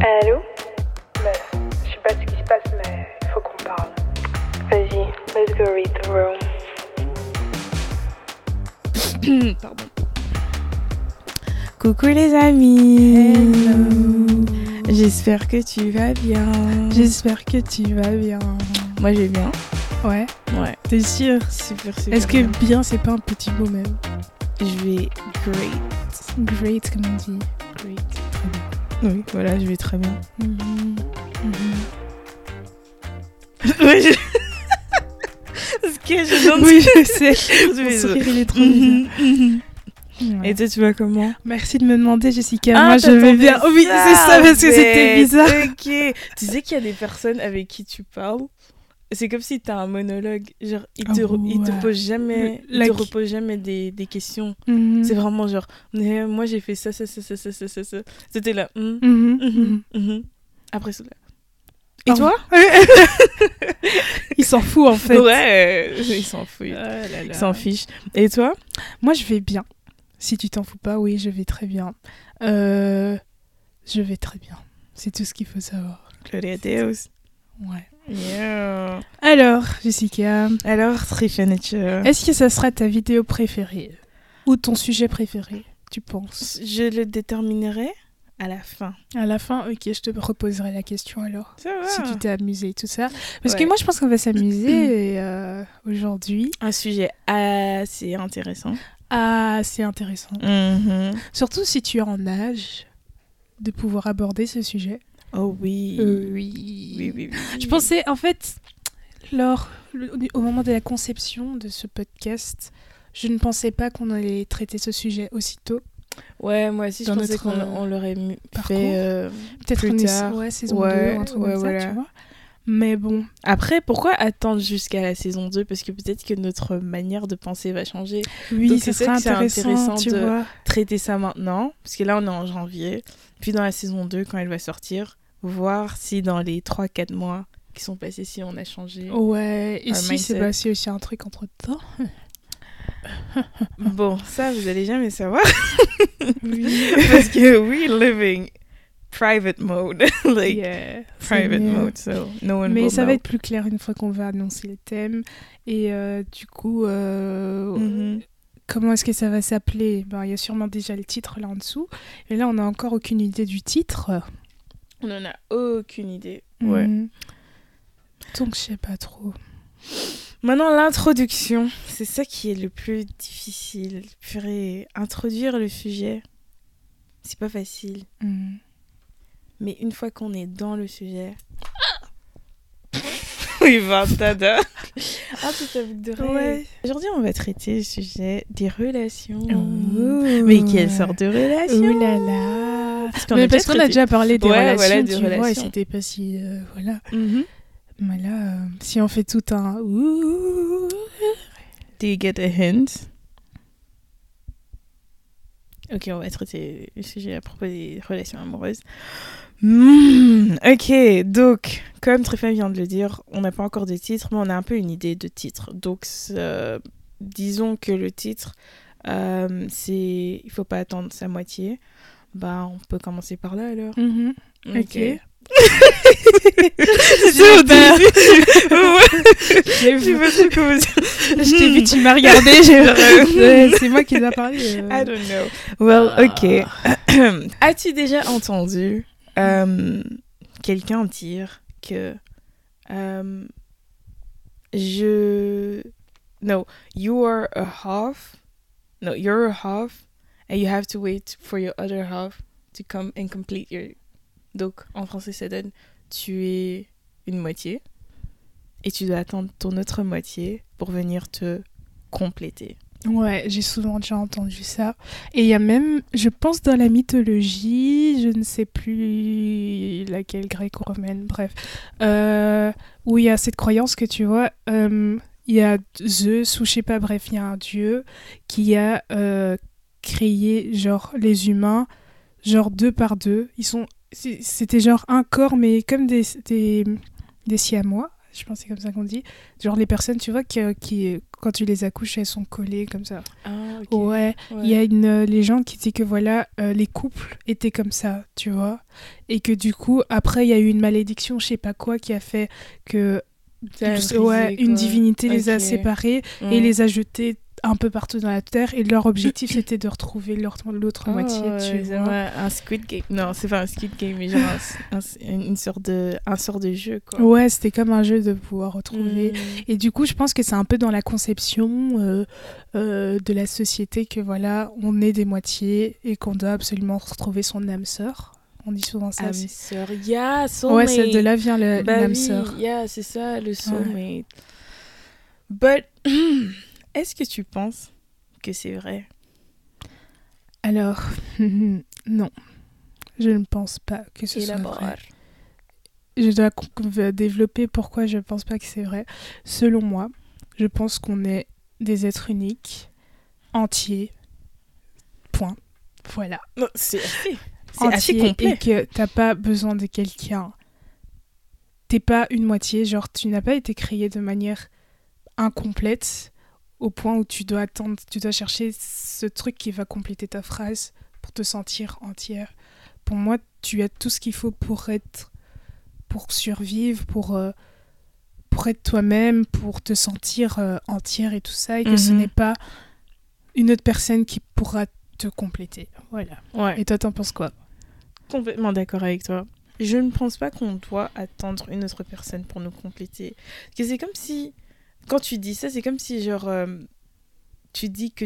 Allô Meuf, je sais pas ce qui se passe, mais il faut qu'on parle. Vas-y, let's go read the room. Pardon. Coucou les amis. J'espère que tu vas bien. J'espère que tu vas bien. Moi je vais bien. Ouais, Ouais. t'es sûr? Super super. Est-ce que bien. bien c'est pas un petit mot même? Je vais great. Great comme on dit. Great. Très bien. Oui, voilà, je vais très bien. Mhm. Oui, je- Parce que je donne Oui, je sais. Je vais- sourire, il est trop. Ouais. Et toi, tu vas comment? Merci de me demander, Jessica. Ah, Moi, je vais bien. Oh oui, c'est ça, parce que c'était bizarre. Ok. Tu sais qu'il y a des personnes avec qui tu parles? C'est comme si t'as un monologue. Genre, ils te, Oh, ils te posent jamais, ils te reposent jamais des, des questions. Mhm. C'est vraiment genre, Mais moi j'ai fait ça, ça, ça, ça, ça, ça, ça. C'était là. hum, Mhm, mhm, mhm. mhm. Après cela. Et Oh. toi? Il s'en fout en fait. Ouais, ils s'en foutent. Oh. Ils s'en fichent. Et toi? Moi, je vais bien. Si tu t'en fous pas, oui, je vais très bien. Euh, je vais très bien. C'est tout ce qu'il faut savoir. Gloria Deus. Ouais. Yeah. Alors, Jessica, Alors, Trifanature. est-ce que ça sera ta vidéo préférée ou ton sujet préféré, tu penses? Je le déterminerai à la fin. À la fin, ok, je te reposerai la question alors. Ça va. Si tu t'es amusé et tout ça. Parce que moi, je pense qu'on va s'amuser euh, aujourd'hui. Un sujet assez intéressant. Ah, c'est intéressant. Mhm. Surtout si tu es en âge de pouvoir aborder ce sujet. Oh oui. Euh, oui, oui, oui. Je pensais, en fait, lors, le- au moment de la conception de ce podcast, je ne pensais pas qu'on allait traiter ce sujet aussitôt. Ouais, moi aussi, je pensais qu'on euh, l'aurait fait. euh, Peut-être Plus tard. ouais, saison Ouais, 2 ou un truc ouais, comme ça, tu vois. Mais bon, Après, pourquoi attendre jusqu'à la saison 2 Parce que peut-être que notre manière de penser va changer. oui, c'est ça c'est intéressant, intéressant tu de- vois. Traiter ça maintenant, parce que là, on est en janvier. Puis dans la saison 2, quand elle va sortir, voir si dans les 3-4 mois qui sont passés, si on a changé. Ouais, et si c'est passé aussi un truc entre temps. Bon, ça, vous allez jamais savoir. Oui. parce que we living private mode. like, Yeah, private mode, so no one Mais will ça va être plus clair une fois qu'on va annoncer le thème. Et euh, du coup, euh, Mhm. comment est-ce que ça va s'appeler? Ben, Il y a sûrement déjà le titre là en dessous. Et là, on n'a encore aucune idée du titre. On en a aucune idée. Ouais. Mhm. Donc, je sais pas trop. Maintenant, l'introduction, c'est ça qui est le plus difficile. Purée, introduire le sujet, c'est pas facile. Mhm. Mais une fois qu'on est dans le sujet. oui, va, tada. Ah, c'est ta boucle de rêve. Ouais. Aujourd'hui, on va traiter le sujet des relations. Oh. Mais quelle sorte de relation Ouh là là Parce qu'on a parce a déjà parlé des Ouais, relations, voilà, tu vois, et relations. c'était pas si... euh, voilà. Mhm. Mais là, euh, si on fait tout un... Do you get a hint? Ok, on va traiter le sujet à propos des relations amoureuses. Hmm, ok, donc, comme Tréphane vient de le dire, on n'a pas encore de titre, mais on a un peu une idée de titre. Donc, euh, disons que le titre, euh, c'est Il faut pas attendre sa moitié. Bah, on peut commencer par là alors. Mhm. Ok. Ouais. J'ai Je t'ai vu, tu m'as regardé. c'est moi qui parlé. euh. I don't know. Well, Ah. ok. As-tu déjà entendu euh, quelqu'un dire que euh, je no you are a half no you're a half and you have to wait for your other half to come and complete your donc en français ça donne tu es une moitié. Et tu dois attendre ton autre moitié pour venir te compléter. Ouais, j'ai souvent déjà entendu ça. Et il y a même, je pense dans la mythologie, je ne sais plus laquelle grecque ou romaine, bref, euh, où il y a cette croyance que tu vois, euh, il y a Zeus ou je sais pas, bref, il y a un dieu qui a euh, créé genre les humains, genre deux par deux. Ils sont, c'était genre un corps, mais comme des, des, des siamois. Je pense que c'est comme ça qu'on dit. Genre les personnes, tu vois, qui, qui, quand tu les accouches, elles sont collées comme ça. Ah, Ouais, il y a une euh, légende qui dit que voilà, euh, les couples étaient comme ça, tu vois. Et que du coup, après, il y a eu une malédiction, je sais pas quoi, qui a fait que brisé, ouais, une divinité les a séparés et les a jetés un peu partout dans la terre. Et leur objectif, c'était de retrouver leur- l'autre Oh, moitié, tu ouais, vois. ouais, un Squid Game. Non, c'est pas un Squid Game, mais genre un- un- une sorte de, un sort de jeu, quoi. Ouais, c'était comme un jeu de pouvoir retrouver. Mm. Et du coup, je pense que c'est un peu dans la conception euh, euh, de la société que voilà, on est des moitiés et qu'on doit absolument retrouver son âme sœur. On dit souvent ça. Âme sœur, yeah, ouais, soulmate. c'est de là vient le- bah l'âme oui, sœur. yeah, c'est ça, le soulmate. But, est-ce que tu penses que c'est vrai? Alors, non, je ne pense pas que ce soit vrai. Je dois v- développer pourquoi je pense pas que c'est vrai. Selon moi, je pense qu'on est des êtres uniques, entiers. Point. Voilà. C'est assez, complet. et que t'as pas besoin de quelqu'un. T'es pas une moitié, genre tu n'as pas été créé de manière incomplète au point où tu dois attendre, tu dois chercher ce truc qui va compléter ta phrase pour te sentir entière. Pour moi, tu as tout ce qu'il faut pour être, pour survivre, pour euh, pour être toi-même, pour te sentir euh, entière et tout ça, et que ce Mhm. n'est pas une autre personne qui pourra te compléter. Voilà. Ouais. Et toi, t'en penses quoi? Complètement d'accord avec toi. Je ne pense pas qu'on doit attendre une autre personne pour nous compléter. Parce que c'est comme si, quand tu dis ça, c'est comme si, genre, euh, tu dis que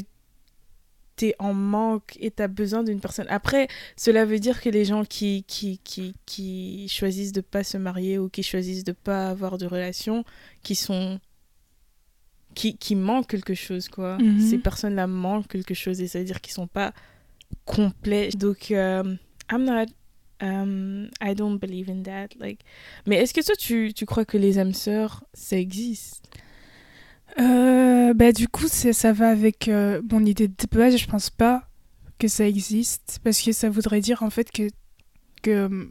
t'es en manque et t'as besoin d'une personne. Après, cela veut dire que les gens qui, qui, qui, qui choisissent de pas se marier ou qui choisissent de pas avoir de relation, qui sont... Qui, qui manquent quelque chose, quoi. Mhm. Ces personnes-là manquent quelque chose et ça veut dire qu'ils sont pas complets. Donc, euh, I'm not... um, I don't believe in that. Like... Mais est-ce que toi, tu, tu crois que les âmes sœurs, ça existe? Euh, bah, du coup, ça va avec euh, mon idée de base. Je pense pas que ça existe parce que ça voudrait dire en fait que, que euh,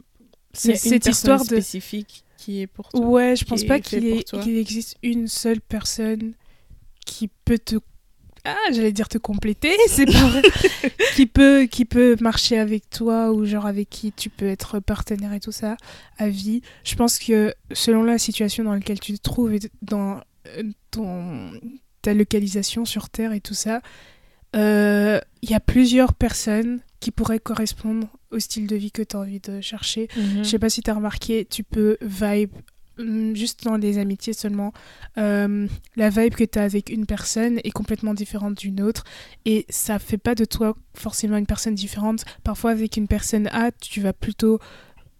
c'est- cette histoire de. spécifique qui est pour toi. Ouais, je pense pas qu'il existe une seule personne qui peut te. Ah, j'allais dire te compléter, c'est pas vrai. qui, peut, qui peut marcher avec toi ou genre avec qui tu peux être partenaire et tout ça à vie. Je pense que selon la situation dans laquelle tu te trouves et dans ton, ta localisation sur Terre et tout ça, euh, il y a plusieurs personnes qui pourraient correspondre au style de vie que tu as envie de chercher. Mhm. Je sais pas si tu as remarqué, tu peux vibe hum, juste dans les amitiés seulement. euh, la vibe que tu as avec une personne est complètement différente d'une autre et ça fait pas de toi forcément une personne différente. Parfois avec une personne A, tu vas plutôt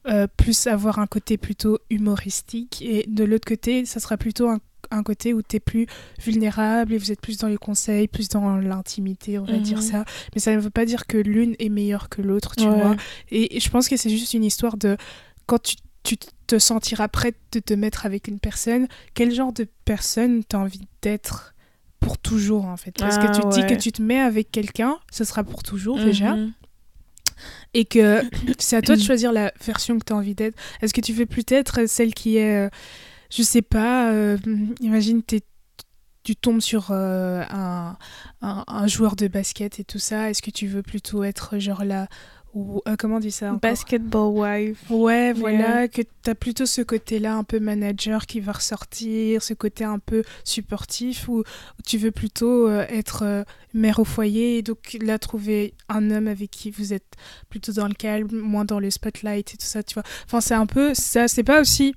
euh, plus avoir un côté plutôt humoristique et de l'autre côté, ça sera plutôt un, un côté où tu es plus vulnérable et vous êtes plus dans les conseils, plus dans l'intimité, on va Mhm. dire ça. Mais ça ne veut pas dire que l'une est meilleure que l'autre, tu Ouais. vois. Et, et je pense que c'est juste une histoire de quand tu, tu te sentiras prête de te mettre avec une personne, quel genre de personne tu as envie d'être pour toujours en fait? Parce Ah, que tu te dis que tu te mets avec quelqu'un, ce sera pour toujours déjà, Mhm. et que c'est à toi de choisir la version que tu as envie d'être. Est-ce que tu veux plus être celle qui est, euh, je sais pas, euh, imagine tu tombes sur euh, un, joueur de basket et tout ça, est-ce que tu veux plutôt être genre là ou euh, comment on dit ça encore? Basketball wife. Ouais, voilà, que tu as plutôt ce côté-là un peu manager qui va ressortir, ce côté un peu supportif, ou tu veux plutôt euh, être euh, mère au foyer, et donc là trouver un homme avec qui vous êtes plutôt dans le calme, moins dans le spotlight et tout ça, tu vois. Enfin, c'est un peu ça, c'est pas aussi.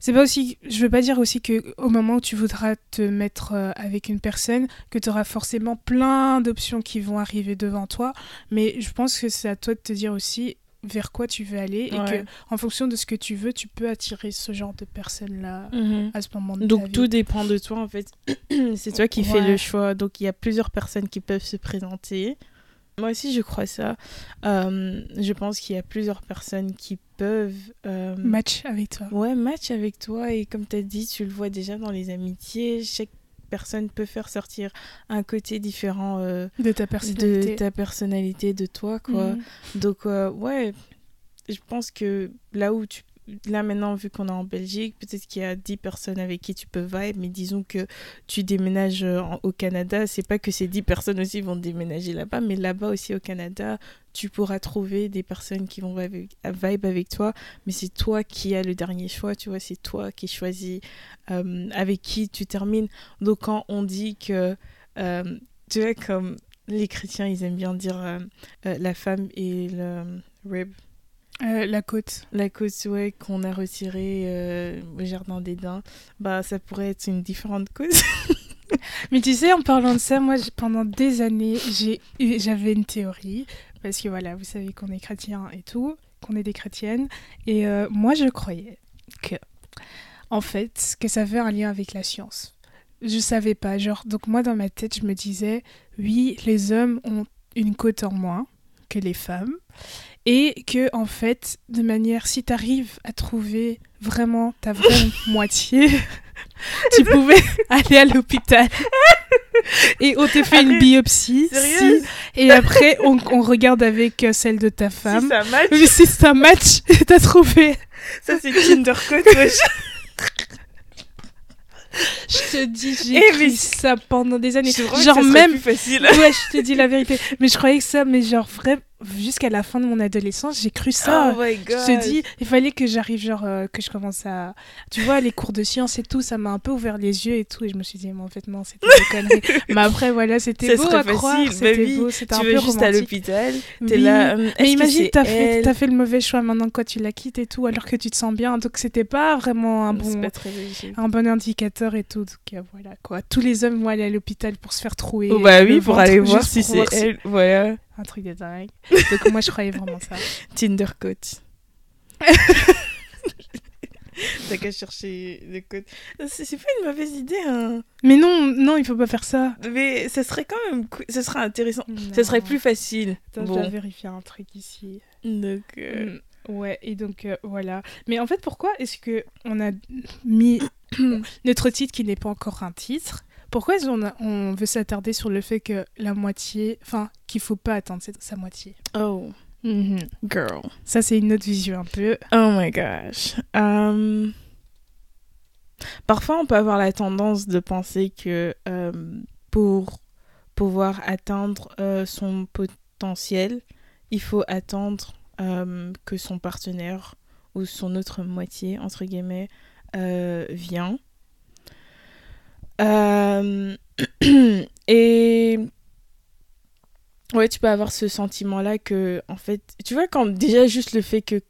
C'est pas aussi. Je veux pas dire aussi que au moment où tu voudras te mettre avec une personne, que tu auras forcément plein d'options qui vont arriver devant toi, mais je pense que c'est à toi de te dire aussi vers quoi tu veux aller et que en fonction de ce que tu veux, tu peux attirer ce genre de personnes là Mhm. à ce moment de ta Donc vie. tout dépend de toi en fait. c'est toi qui fais Ouais. le choix. Donc il y a plusieurs personnes qui peuvent se présenter. Moi aussi je crois ça. Euh, je pense qu'il y a plusieurs personnes qui peuvent euh, match avec toi. ouais match avec toi et comme tu as dit tu le vois déjà dans les amitiés. Chaque personne peut faire sortir un côté différent euh, De ta personnalité. de ta personnalité, de toi quoi. Mhm. Donc, euh, ouais, je pense que là où tu, là maintenant, vu qu'on est en Belgique, peut-être qu'il y a 10 personnes avec qui tu peux vibe, mais disons que tu déménages euh, au Canada, c'est pas que ces 10 personnes aussi vont déménager là-bas, mais là-bas aussi au Canada, tu pourras trouver des personnes qui vont vibe avec, avec toi, mais c'est toi qui as le dernier choix, tu vois, c'est toi qui choisis euh, avec qui tu termines. Donc quand on dit que, euh, tu vois, comme les chrétiens, ils aiment bien dire euh, euh, la femme et le rib, Euh, la côte. la côte ouais, qu'on a retirée euh, au jardin d'Éden, bah ça pourrait être une différente cause. Mais tu sais, en parlant de ça, moi, pendant des années, j'avais une théorie. Parce que voilà, vous savez qu'on est chrétien et tout, qu'on est des chrétiennes. Et euh, moi, je croyais que, en fait, que ça avait un lien avec la science. Je savais pas. Genre, donc moi, dans ma tête, je me disais, oui, les hommes ont une côte en moins que les femmes. Et que, en fait, de manière, si tu arrives à trouver vraiment ta vraie moitié, tu pouvais aller à l'hôpital. Et on t'a fait une biopsie. Si, et après, on, on regarde avec euh, celle de ta Si femme. ça match, Mais si c'est un match, t'as trouvé. ça c'est Tinder code, wesh. Je te dis, j'ai Eh, écrit mais- ça pendant des années. Trouve que Genre ça même plus facile. Ouais, je te dis la vérité. Mais je croyais que ça, mais genre vrai, jusqu'à la fin de mon adolescence, j'ai cru ça. Oh my god. je te dis, il fallait que j'arrive, genre, euh, que je commence à. Tu vois, les cours de sciences et tout, ça m'a un peu ouvert les yeux et tout. Et je me suis dit, mais en fait, non, c'était des conneries. mais après, voilà, c'était beau à croire. facile, bah C'était oui. beau, c'était un peu juste à romantique. l'hôpital, t'es Oui. là. hum, est-ce Mais imagine, t'as fait, t'as fait le mauvais choix maintenant quand tu la quittes et tout, alors que tu te sens bien. Donc c'était pas vraiment un bon, un bon indicateur et tout. Donc euh, voilà quoi. Tous les hommes vont aller à l'hôpital pour se faire trouer. Oh, bah oui, pour aller voir si c'est elle. Voilà. Un truc de dingue. Donc moi je croyais vraiment ça. Tinder code. T'as qu'à chercher le code. C'est pas une mauvaise idée, hein. Mais non, non, il faut pas faire ça. Mais ça serait quand même. Ça serait intéressant. Ça serait plus facile. Attends, Je dois Bon. vérifier un truc ici. Donc. euh, Mm, Ouais, et donc euh, voilà. Mais en fait, pourquoi est-ce que on a mis notre titre qui n'est pas encore un titre Pourquoi a- on veut s'attarder sur le fait que la moitié, enfin, qu'il faut pas attendre sa moitié? Oh, girl. Ça, c'est une autre vision un peu. Oh my gosh. Euh, Parfois, on peut avoir la tendance de penser que euh, pour pouvoir atteindre euh, son potentiel, il faut attendre euh, que son partenaire ou son autre moitié, entre guillemets, euh, vient. Euh, et ouais, tu peux avoir ce sentiment-là que, en fait, tu vois, quand déjà juste le fait que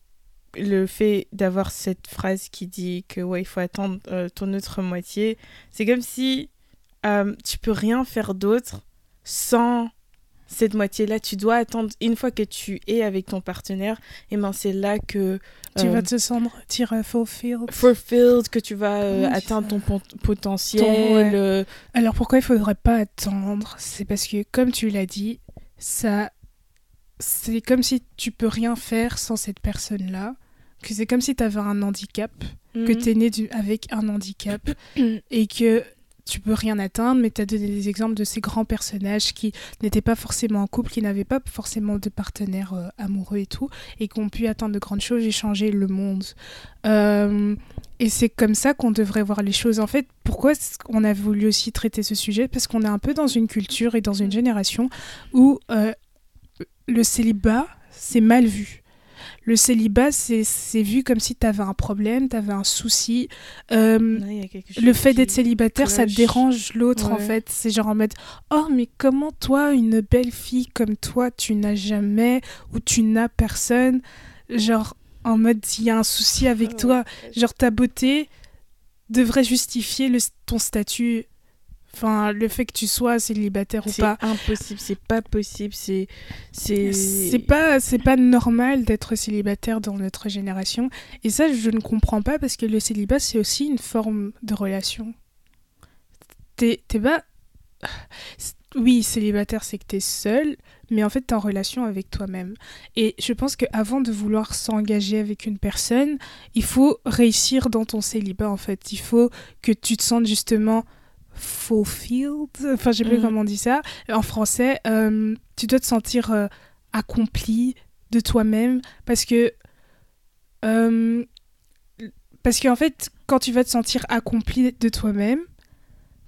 le fait d'avoir cette phrase qui dit que ouais il faut attendre euh, ton autre moitié c'est comme si euh, tu peux rien faire d'autre sans cette moitié là tu dois attendre une fois que tu es avec ton partenaire et ben c'est là que Tu euh, vas te sentir euh, fulfilled. fulfilled que tu vas euh, atteindre ton potentiel Ton- ouais. euh, Alors pourquoi il faudrait pas attendre? C'est parce que, comme tu l'as dit, ça, c'est comme si tu peux rien faire sans cette personne-là. Que c'est comme si tu avais un handicap, que mhm. tu es né du- avec un handicap et que tu peux rien atteindre, mais tu as donné des exemples de ces grands personnages qui n'étaient pas forcément en couple, qui n'avaient pas forcément de partenaire euh, amoureux et tout, et qui ont pu atteindre de grandes choses et changer le monde. Euh, et c'est comme ça qu'on devrait voir les choses. En fait, pourquoi qu'on a voulu aussi traiter ce sujet? Parce qu'on est un peu dans une culture et dans une génération où euh, le célibat, c'est mal vu. Le célibat, c'est vu comme si tu avais un problème, tu avais un souci. Euh, Ouais, le fait d'être célibataire, ça dérange l'autre en fait. C'est genre en mode Oh, mais comment toi, une belle fille comme toi, tu n'as jamais ou tu n'as personne? Genre en mode il y a un souci avec toi. Genre ta beauté devrait justifier le, ton statut. Enfin, le fait que tu sois célibataire ou c'est pas. impossible c'est pas possible c'est c'est C'est pas, c'est pas normal d'être célibataire dans notre génération. Et ça, je ne comprends pas parce que le célibat, c'est aussi une forme de relation. T'es t'es pas. Oui, célibataire, c'est que t'es seul, mais en fait, t'es en relation avec toi-même. Et je pense qu'avant de vouloir s'engager avec une personne, il faut réussir dans ton célibat, en fait. Il faut que tu te sentes justement fulfilled. Enfin, je sais plus Mhm. comment on dit ça. En français, euh, tu dois te sentir euh, accompli de toi-même parce que euh, Parce qu'en fait, quand tu vas te sentir accompli de toi-même,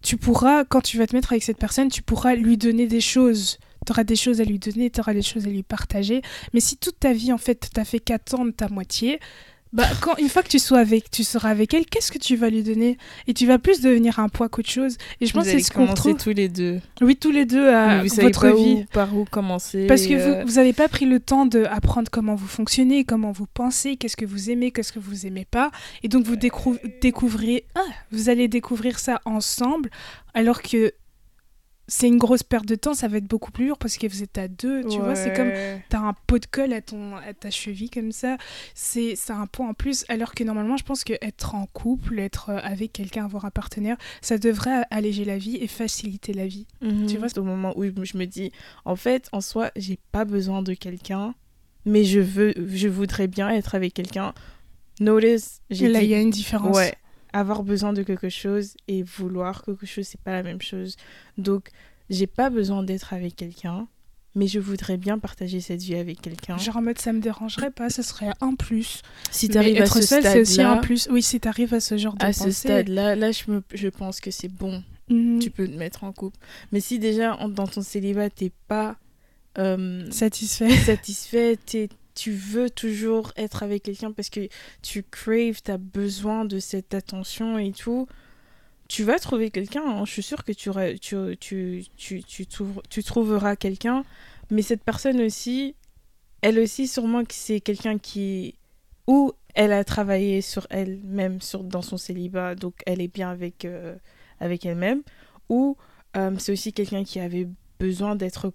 tu pourras, quand tu vas te mettre avec cette personne, tu pourras lui donner des choses. Tu auras des choses à lui donner, tu auras des choses à lui partager. Mais si toute ta vie, en fait, t'as fait qu'attendre ta moitié, bah, quand, une fois que tu, sois avec, tu seras avec elle, qu'est-ce que tu vas lui donner? Et tu vas plus devenir un poids qu'autre chose. Et je pense Vous que c'est ce qu'on retrouve. tous les deux. Oui, tous les deux à vous savez votre pas vie. où- par où commencer. Parce que euh, vous, vous avez pas pris le temps d'apprendre comment vous fonctionnez, comment vous pensez, qu'est-ce que vous aimez, qu'est-ce que vous aimez pas. Et donc vous découv- découvrez, ah, vous allez découvrir ça ensemble, alors que c'est une grosse perte de temps, ça va être beaucoup plus dur parce que vous êtes à deux, tu vois, c'est comme t'as un pot de colle à, ton, à ta cheville comme ça, c'est un point en plus, alors que normalement je pense que être en couple, être euh, avec quelqu'un, avoir un partenaire, ça devrait alléger la vie et faciliter la vie. Mhm. Tu vois, c'est au moment où je me dis, en fait, en soi, j'ai pas besoin de quelqu'un, mais je veux, je voudrais bien être avec quelqu'un. Notice, j'ai Là, dit- il y a une différence. Ouais, avoir besoin de quelque chose et vouloir quelque chose, c'est pas la même chose. Donc, j'ai pas besoin d'être avec quelqu'un, mais je voudrais bien partager cette vie avec quelqu'un. Genre en mode ça me dérangerait pas, ce serait un plus. Si t'arrives à ce seul, c'est aussi un plus. Oui, si t'arrives à ce genre de à ce stade-là, là, je, me, je pense que c'est bon. Mhm. Tu peux te mettre en couple. Mais si déjà, en- dans ton célibat, t'es pas euh, satisfait. satisfait, t'es- tu veux toujours être avec quelqu'un parce que tu craves, t'as besoin de cette attention et tout, tu vas trouver quelqu'un. hein. Je suis sûre que tu, tu, tu, tu, tu, tu trouveras quelqu'un. Mais cette personne aussi, elle aussi, sûrement que c'est quelqu'un qui. Ou elle a travaillé sur elle-même sur, dans son célibat, donc elle est bien avec, euh, avec elle-même. Ou euh, c'est aussi quelqu'un qui avait besoin d'être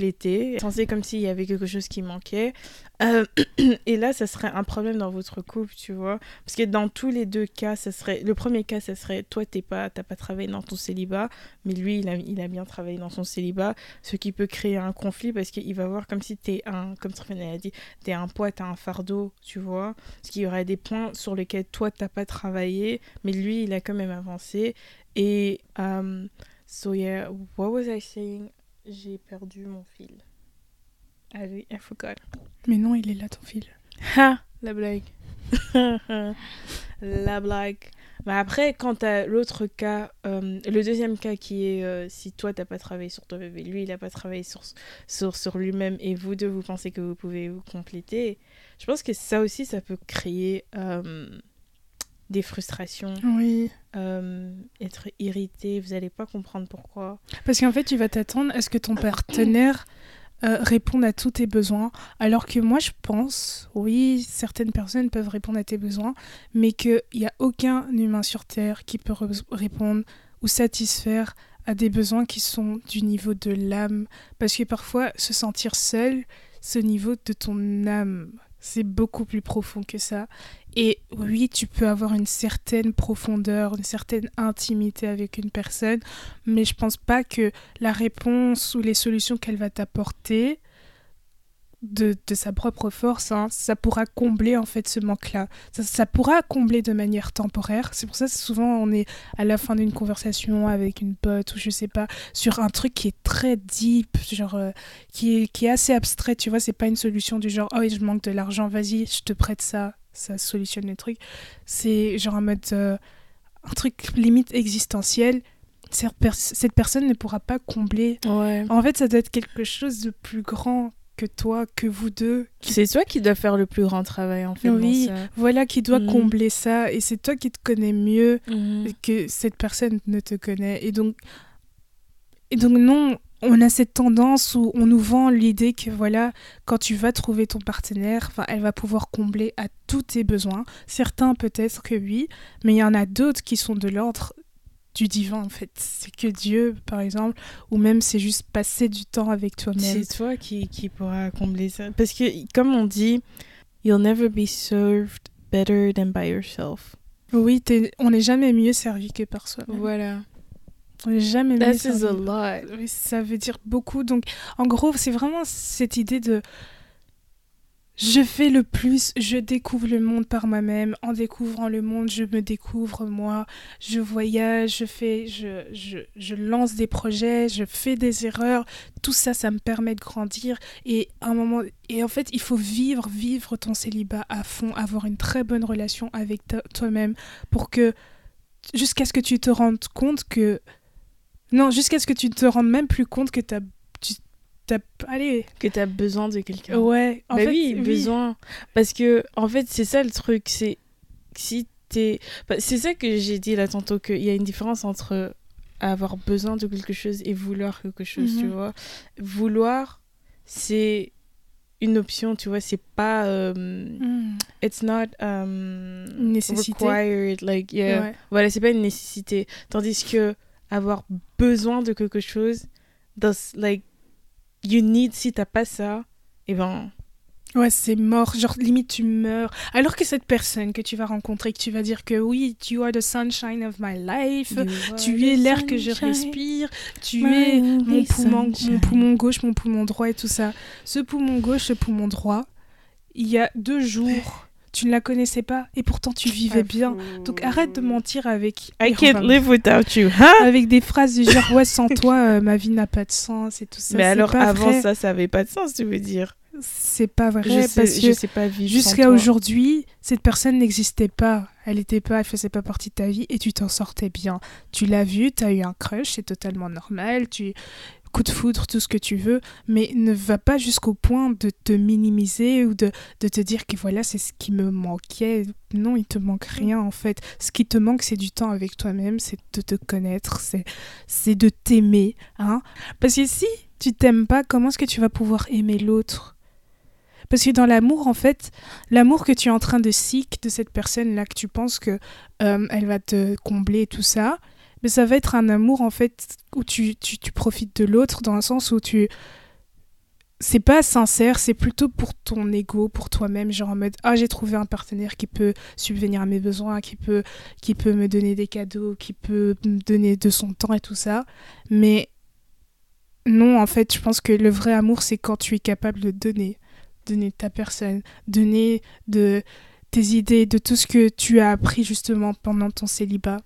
complété, sensé comme s'il y avait quelque chose qui manquait. Euh, et là, ça serait un problème dans votre couple, tu vois. Parce que dans tous les deux cas, ça serait... le premier cas, ça serait toi, t'es pas, t'as pas travaillé dans ton célibat, mais lui, il a, il a bien travaillé dans son célibat, ce qui peut créer un conflit parce qu'il va voir comme si t'es un, comme Stéphane a dit, t'es un poids, t'as un fardeau, tu vois. Parce qu'il y aurait des points sur lesquels toi, t'as pas travaillé, mais lui, il a quand même avancé. Et, um, so yeah, what was I saying? J'ai perdu mon fil. Allez, I forgot. Mais non, il est là ton fil. Ha La blague. la blague. Mais après, quant à l'autre cas, euh, le deuxième cas qui est euh, si toi t'as pas travaillé sur toi bébé, lui il a pas travaillé sur, sur, sur lui-même et vous deux vous pensez que vous pouvez vous compléter, je pense que ça aussi ça peut créer euh, des frustrations, Oui. euh, être irrité, vous allez pas comprendre pourquoi. Parce qu'en fait, tu vas t'attendre à ce que ton partenaire euh, réponde à tous tes besoins. Alors que moi, je pense, oui, certaines personnes peuvent répondre à tes besoins, mais qu'il n'y a aucun humain sur Terre qui peut re- répondre ou satisfaire à des besoins qui sont du niveau de l'âme. Parce que parfois, se sentir seul, c'est au niveau de ton âme. C'est beaucoup plus profond que ça. Et oui, tu peux avoir une certaine profondeur, une certaine intimité avec une personne, mais je pense pas que la réponse ou les solutions qu'elle va t'apporter de, de sa propre force, hein, ça pourra combler en fait ce manque-là. Ça, ça pourra combler de manière temporaire. C'est pour ça que souvent on est à la fin d'une conversation avec une pote ou je sais pas sur un truc qui est très deep, genre euh, qui est qui est assez abstrait. Tu vois, c'est pas une solution du genre oh je manque de l'argent, vas-y, je te prête ça, ça solutionne le truc. C'est genre en mode euh, un truc limite existentiel. Cette, pers- cette personne ne pourra pas combler. Ouais. En fait, ça doit être quelque chose de plus grand que toi, que vous deux. qui- C'est toi qui dois faire le plus grand travail en fait. Oui. dans ça. Voilà, qui doit Mhm. combler ça. Et c'est toi qui te connais mieux Mhm. que cette personne ne te connaît. Et donc, et donc non, on a cette tendance où on nous vend l'idée que voilà, quand tu vas trouver ton partenaire, elle va pouvoir combler à tous tes besoins. Certains peut-être que oui, mais il y en a d'autres qui sont de l'ordre du divin en fait. C'est que Dieu, par exemple, ou même c'est juste passer du temps avec toi-même. C'est toi qui, qui pourra combler ça. Parce que, comme on dit, you'll never be served better than by yourself. Oui, on n'est jamais mieux servi que par soi. Voilà. On n'est jamais mieux That servi. is a lot. Oui, ça veut dire beaucoup. Donc, en gros, c'est vraiment cette idée de. Je fais le plus, je découvre le monde par moi-même. En découvrant le monde, je me découvre moi. Je voyage, je fais, je, je, lance des projets, je fais des erreurs. Tout ça, ça me permet de grandir. Et un moment, et en fait, il faut vivre, vivre ton célibat à fond, avoir une très bonne relation avec toi-même pour que, jusqu'à ce que tu te rendes compte que, non, jusqu'à ce que tu te rendes même plus compte que tu, t'as, allez, Que t'as besoin de quelqu'un. ouais, en bah fait, oui, besoin. Parce que, en fait, c'est ça le truc. C'est si t'es. bah, c'est ça que j'ai dit là tantôt, qu'il y a une différence entre avoir besoin de quelque chose et vouloir quelque chose, tu Mhm. vois. Vouloir, c'est une option, tu vois. C'est pas. euh, Hmm. it's not. um, Une nécessité. Required, like, yeah. Ouais. Voilà, c'est pas une nécessité. Tandis que avoir besoin de quelque chose, that's like, you need, si t'as pas ça, et ben, Ouais, c'est mort. Genre, limite, tu meurs. Alors que cette personne que tu vas rencontrer, que tu vas dire que oui, you are the sunshine of my life, tu es l'air que je respire, tu es mon poumon, mon poumon gauche, mon poumon droit et tout ça. Ce poumon gauche, ce poumon droit, il y a deux jours, tu ne la connaissais pas et pourtant tu vivais bien. Donc arrête de mentir avec. I can't live without you, huh? Avec des phrases du genre ouais sans toi euh, ma vie n'a pas de sens et tout ça. Mais alors, pas avant vrai. ça, ça avait pas de sens, tu veux dire. c'est pas vrai Je sais, parce je que sais pas vivre Jusqu'à aujourd'hui, cette personne n'existait pas. Elle était pas, elle faisait pas partie de ta vie et tu t'en sortais bien. Tu l'as vu, tu as eu un crush, c'est totalement normal. Tu coup de foudre, tout ce que tu veux, mais ne va pas jusqu'au point de te minimiser ou de, de te dire que voilà, c'est ce qui me manquait. Non, il te manque rien en fait. Ce qui te manque, c'est du temps avec toi-même, c'est de te connaître, c'est de t'aimer. Hein Parce que si tu t'aimes pas, comment est-ce que tu vas pouvoir aimer l'autre? Parce que dans l'amour, en fait, l'amour que tu es en train de seek de cette personne-là, que tu penses que euh, elle va te combler tout ça, mais ça va être un amour, en fait, où tu, tu, profites de l'autre, dans un sens où tu... C'est pas sincère, c'est plutôt pour ton ego, pour toi-même, genre en mode ah j'ai trouvé un partenaire qui peut subvenir à mes besoins, qui peut qui peut me donner des cadeaux, qui peut me donner de son temps et tout ça. Mais non, en fait, je pense que le vrai amour c'est quand tu es capable de donner donner de ta personne, donner de tes idées, de tout ce que tu as appris justement pendant ton célibat.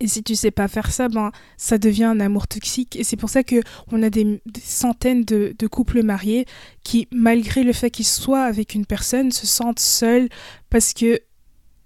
Et si tu sais pas faire ça, ben ça devient un amour toxique. Et c'est pour ça que on a des, centaines de, de couples mariés qui, malgré le fait qu'ils soient avec une personne, se sentent seuls parce que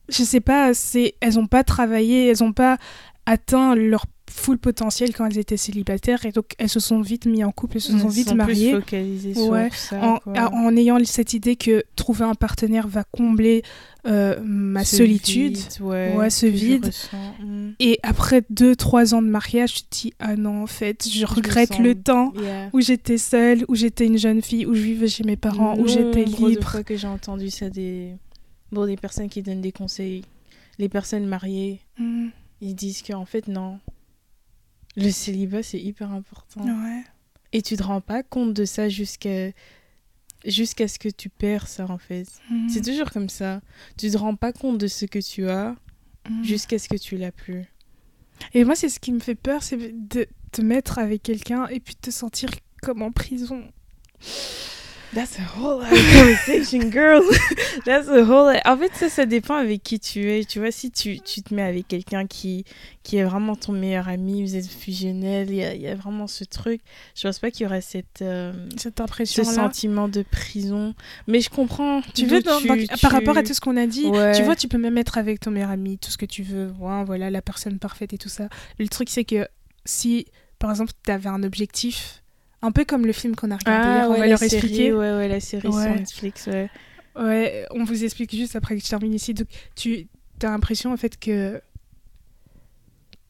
je sais pas, c'est elles ont pas travaillé, elles ont pas atteint leur full potentiel quand elles étaient célibataires et donc elles se sont vite mis en couple, elles se sont Ils vite sont plus mariées focalisés sur Ouais, ça, en, à- en ayant cette idée que trouver un partenaire va combler euh, ma Ce solitude. vide, ouais, Ouais, ce je vide. ressens. Mm. Et après deux, trois ans de mariage, tu te dis ah non en fait, je regrette sens- le temps Yeah. où j'étais seule, où j'étais une jeune fille, où je vivais chez mes parents, où j'étais Nombre de libre. fois que j'ai entendu ça des bon des personnes qui donnent des conseils, les personnes mariées, Mm, ils disent qu'en fait non, le célibat c'est hyper important ouais. et tu te rends pas compte de ça jusqu'à jusqu'à ce que tu perds ça en fait. Mm, C'est toujours comme ça. Tu te rends pas compte de ce que tu as mm. jusqu'à ce que tu l'as plus. Et moi, c'est ce qui me fait peur, c'est de te mettre avec quelqu'un et puis de te sentir comme en prison. That's a whole other conversation, girl. That's a whole. En fait, ça, ça dépend avec qui tu es. Tu vois, si tu, tu te mets avec quelqu'un qui, qui est vraiment ton meilleur ami, vous êtes fusionnel, il y y a vraiment ce truc. Je pense pas qu'il y aurait cette, euh, Cette ce impression-là. sentiment de prison. Mais je comprends. Tu veux, tu- par rapport à tout ce qu'on a dit, Ouais. tu vois, tu peux même être avec ton meilleur ami, tout ce que tu veux, ouais, voilà, la personne parfaite et tout ça. Le truc, c'est que si, par exemple, tu avais un objectif, un peu comme le film qu'on a regardé hier, Ah, on ouais, va leur série, expliquer. Ouais, ouais, la série Ouais. sur Netflix, ouais. Ouais, on vous explique juste après que je termine ici. Donc, tu as l'impression, en fait, que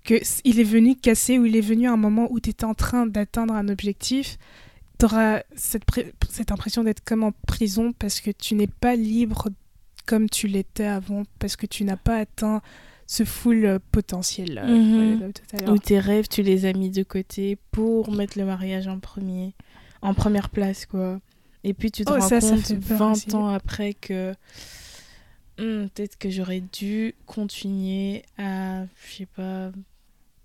que s- il est venu casser ou il est venu à un moment où tu étais en train d'atteindre un objectif. Tu auras cette, cette impression d'être comme en prison parce que tu n'es pas libre comme tu l'étais avant, parce que tu n'as pas atteint ce full euh, potentiel. euh, tout à l'heure. Ou tes rêves, tu les as mis de côté pour mettre le mariage en premier, en première place, quoi. Et puis tu te Oh, rends ça, compte fait peur 20 aussi. ans après que Hmm, peut-être que j'aurais dû continuer à, je sais pas,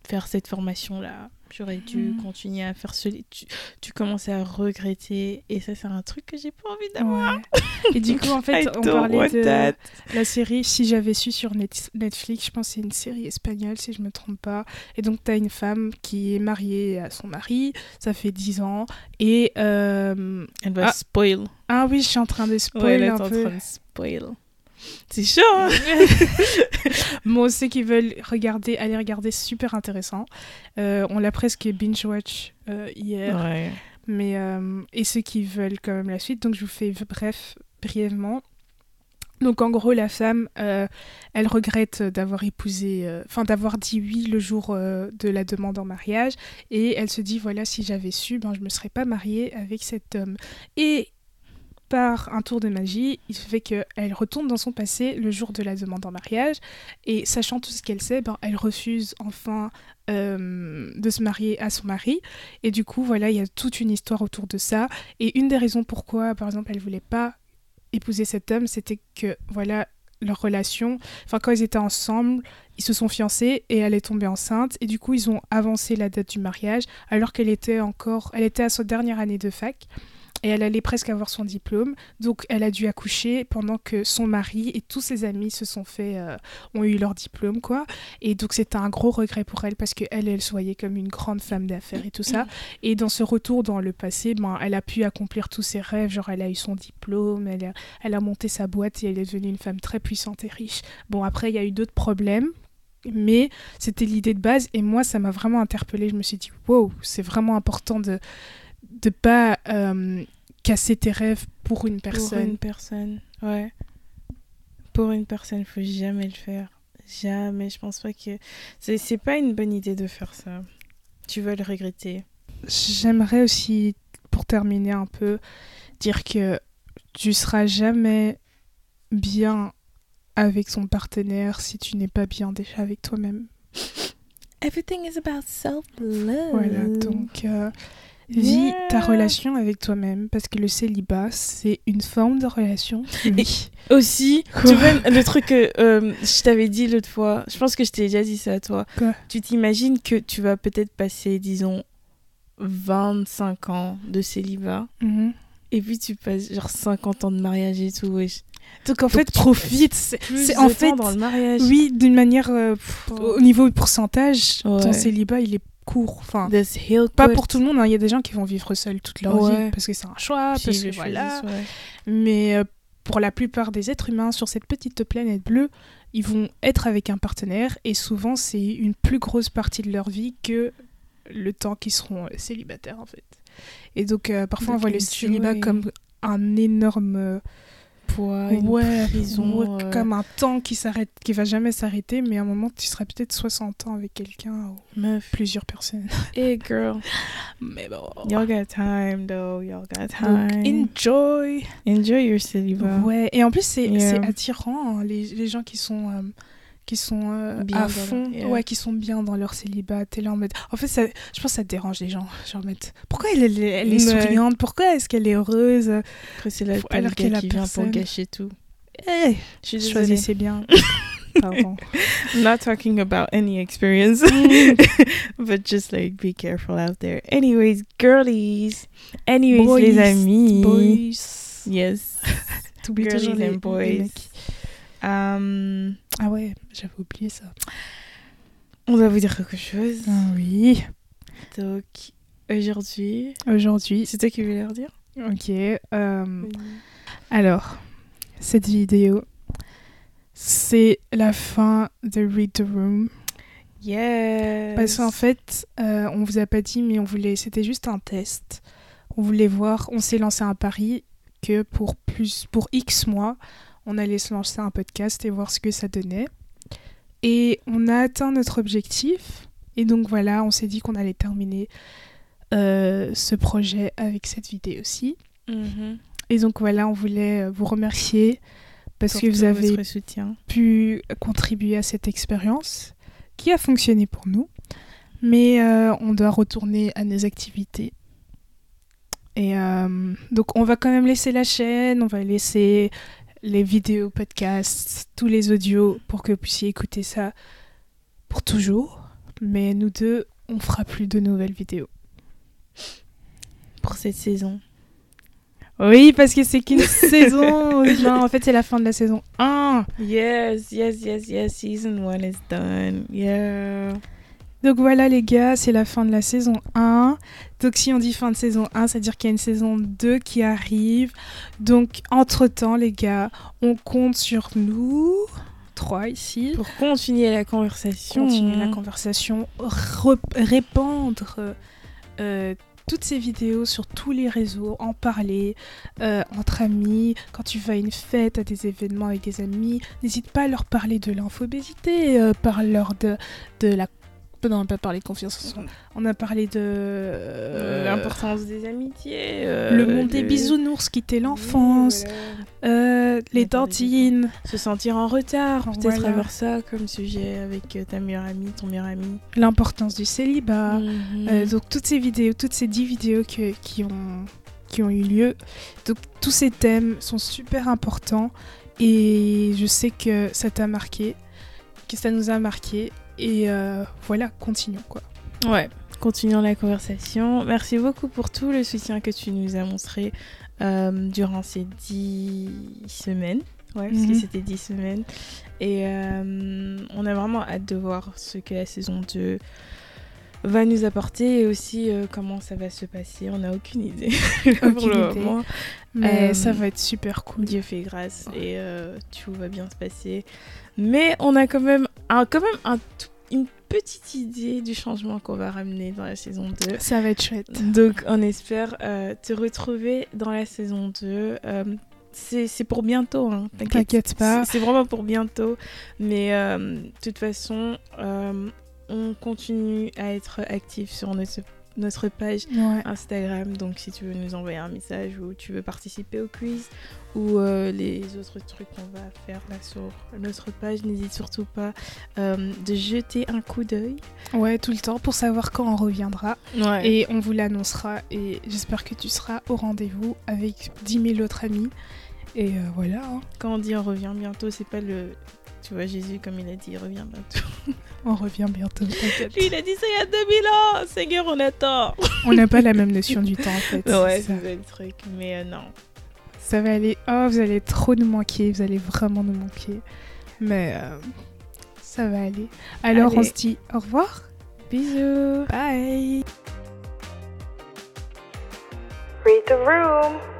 faire cette formation-là. J'aurais dû Mm. continuer à faire ce. Tu, tu commençais à regretter. Et ça, c'est un truc que j'ai pas envie d'avoir. Ouais. Et du coup, en fait, I on parlait de that. la série Si j'avais su sur Net- Netflix. Je pense que c'est une série espagnole, si je me trompe pas. Et donc, tu as une femme qui est mariée à son mari. Ça fait 10 ans. Et. euh, Elle va Ah. spoil. Ah oui, je suis en train de Ouais, spoiler elle est un en peu. train de spoil. C'est chaud, hein Moi, ceux qui veulent regarder, aller regarder, super intéressant. Euh, on l'a presque binge-watch euh, hier. Ouais. Mais, euh, et ceux qui veulent quand même la suite, donc je vous fais bref, brièvement. Donc en gros, la femme, euh, elle regrette d'avoir épousé, euh, enfin d'avoir dit oui le jour euh, de la demande en mariage, et elle se dit voilà si j'avais su, ben je me serais pas mariée avec cet homme. Et par un tour de magie, il fait qu'elle retourne dans son passé le jour de la demande en mariage, et sachant tout ce qu'elle sait, ben, elle refuse enfin euh, de se marier à son mari. Et du coup, voilà, il y a toute une histoire autour de ça. Et une des raisons pourquoi, par exemple, elle voulait pas épouser cet homme, c'était que, voilà, leur relation, enfin, quand ils étaient ensemble, ils se sont fiancés et elle est tombée enceinte. Et du coup, ils ont avancé la date du mariage alors qu'elle était encore, elle était à sa dernière année de fac. Et elle allait presque avoir son diplôme, donc elle a dû accoucher pendant que son mari et tous ses amis se sont fait, euh, ont eu leur diplôme, quoi. Et donc c'était un gros regret pour elle parce qu'elle, elle se voyait comme une grande femme d'affaires et tout ça. Et dans ce retour dans le passé, ben, elle a pu accomplir tous ses rêves. Genre, elle a eu son diplôme, elle a, elle a monté sa boîte et elle est devenue une femme très puissante et riche. Bon, après, il y a eu d'autres problèmes. Mais c'était l'idée de base et moi ça m'a vraiment interpellée. Je me suis dit wow, c'est vraiment important de de pas euh, casser tes rêves pour une Pour personne. une personne, ouais. Pour une personne, faut jamais le faire. Jamais. Je pense pas que. C'est pas une bonne idée de faire ça. Tu vas le regretter. J'aimerais aussi, pour terminer un peu, dire que tu seras jamais bien avec ton partenaire si tu n'es pas bien déjà avec toi-même. Everything is about self-love. Voilà, donc euh, vis ta relation avec toi-même parce que le célibat, c'est une forme de relation. Oui. Aussi, Quoi tu vois, le truc que euh, je t'avais dit l'autre fois, je pense que je t'ai déjà dit ça à toi. Quoi Tu t'imagines que tu vas peut-être passer, disons, 25 ans de célibat, Mhm. et puis tu passes genre 50 ans de mariage et tout. Donc en Donc fait, profite. C'est en fait, dans le mariage. oui, d'une manière, euh, pff, Oh. au niveau pourcentage, ton célibat, il est court. Enfin, pas pour tout le monde. hein. Il y a des gens qui vont vivre seuls toute leur Ouais. vie parce que c'est un choix, parce que voilà. choisissent, ouais. Mais euh, pour la plupart des êtres humains sur cette petite planète bleue, ils vont être avec un partenaire et souvent c'est une plus grosse partie de leur vie que le temps qu'ils seront euh, célibataires en fait. Et donc euh, parfois on voit le célibat comme un énorme Poids, une ouais, prison, ouais, euh. comme un temps qui s'arrête qui va jamais s'arrêter mais à un moment tu seras peut-être 60 ans avec quelqu'un ou Meuf. plusieurs personnes. Hey girl, Mais bon. y'all got time though, y'all got Donc, time. enjoy. Enjoy your célibat. Ouais, et en plus c'est Yeah. attirant hein, les, les gens qui sont euh, qui sont euh, Bien à fond, leur- ouais, qui sont bien dans leur célibat. T'es là en mode. En fait, ça, je pense que ça dérange les gens. Genre, pourquoi elle, elle, elle est Ouais. souriante? Pourquoi est-ce qu'elle est heureuse? Après, c'est le alors qu'elle a qui vient pour gâcher tout. Eh, Je suis choisissez bien. Pardon. I'm not talking about any experience, but just like be careful out there. Anyways, girlies. Anyways, Boys, les amis. Boys. Yes. T'oublies Girlies toujours les, and les boys. mecs. Um, Ah ouais, j'avais oublié ça. on doit vous dire quelque chose. Ah oui. Donc, aujourd'hui, Aujourd'hui, c'est toi qui voulais leur dire? Ok. euh, Alors, cette vidéo, c'est la fin de Read the Room. Yes. Parce qu'en fait, euh, on vous a pas dit, mais on voulait, c'était juste un test. On voulait voir, on s'est lancé un pari que pour plus, pour X mois, on allait se lancer un podcast et voir ce que ça donnait. Et on a atteint notre objectif. Et donc voilà, on s'est dit qu'on allait terminer euh, ce projet avec cette vidéo aussi. Mhm. Et donc voilà, on voulait euh, vous remercier parce Pour que vous avez soutien. pu contribuer à cette expérience qui a fonctionné pour nous. Mais euh, on doit retourner à nos activités. Et euh, donc on va quand même laisser la chaîne, on va laisser les vidéos, podcasts, tous les audios pour que vous puissiez écouter ça pour toujours. Mais nous deux, on fera plus de nouvelles vidéos. Pour cette saison. Oui, parce que c'est qu'une saison. Non, en fait, c'est la fin de la saison 1. Yes, yes, yes, yes. Season 1 is done. Yeah. Donc voilà les gars, c'est la fin de la saison 1. Donc si on dit fin de saison 1, c'est-à-dire qu'il y a une saison 2 qui arrive. Donc entre-temps les gars, on compte sur nous, trois ici, Pour continuer la conversation. continuer la conversation, re- répandre euh, toutes ces vidéos sur tous les réseaux, en parler euh, entre amis, quand tu vas à une fête, à des événements avec des amis, n'hésite pas à leur parler de l'infobésité, euh, parle-leur de, de la... Non, on n'a pas parlé de confiance en soi. On a parlé de... Euh, euh, L'importance des amitiés. euh, le monde des bisounours qui était l'enfance, voilà. euh, les dentines. Se sentir en retard. Peut-être Voilà. avoir ça comme sujet avec ta meilleure amie, ton meilleur ami. l'importance du célibat. Mhm. Euh, donc toutes ces vidéos, toutes ces 10 vidéos que- qui, ont, qui ont eu lieu, donc tous ces thèmes sont super importants et je sais que ça t'a marqué, que ça nous a marqué et euh, voilà, continuons quoi. Ouais, continuons la conversation. Merci beaucoup pour tout le soutien que tu nous as montré euh, durant ces dix semaines. Ouais, parce que Mhm. c'était dix semaines. Et euh, on a vraiment hâte de voir ce que la saison 2 va nous apporter et aussi euh, comment ça va se passer. On n'a aucune idée. pour le idée. moment. Mais Euh, ça va être super cool. Dieu fait grâce et euh, tout va bien se passer. Mais on a quand même, un, quand même un une petite idée du changement qu'on va ramener dans la saison 2. Ça va être chouette. Donc on espère te retrouver dans la saison 2. Euh, c'est pour bientôt, hein, T'inquiète pas. C'est vraiment pour bientôt. Mais euh, de toute façon, euh, on continue à être actif sur notre, notre page Ouais. Instagram. Donc si tu veux nous envoyer un message ou tu veux participer au quiz ou euh, les autres trucs qu'on va faire là sur notre page, n'hésite surtout pas euh, de jeter un coup d'œil. ouais, tout le temps pour savoir quand on reviendra. Ouais. Et on vous l'annoncera et j'espère que tu seras au rendez-vous avec 10 000 autres amis. Et euh, voilà. hein. quand on dit on revient bientôt, c'est pas le. Tu vois, Jésus, comme il a dit, il revient bientôt. On revient bientôt. t'inquiète. Lui, il a dit ça il y a 2000 ans Seigneur, on attend On n'a pas la même notion du temps en fait. Ouais, c'est c'est le truc. Mais euh, non. Ça va aller. Oh, vous allez trop nous manquer. Vous allez vraiment nous manquer. Mais euh, ça va aller. Alors on se dit au revoir. Bisous Bye. Read the room.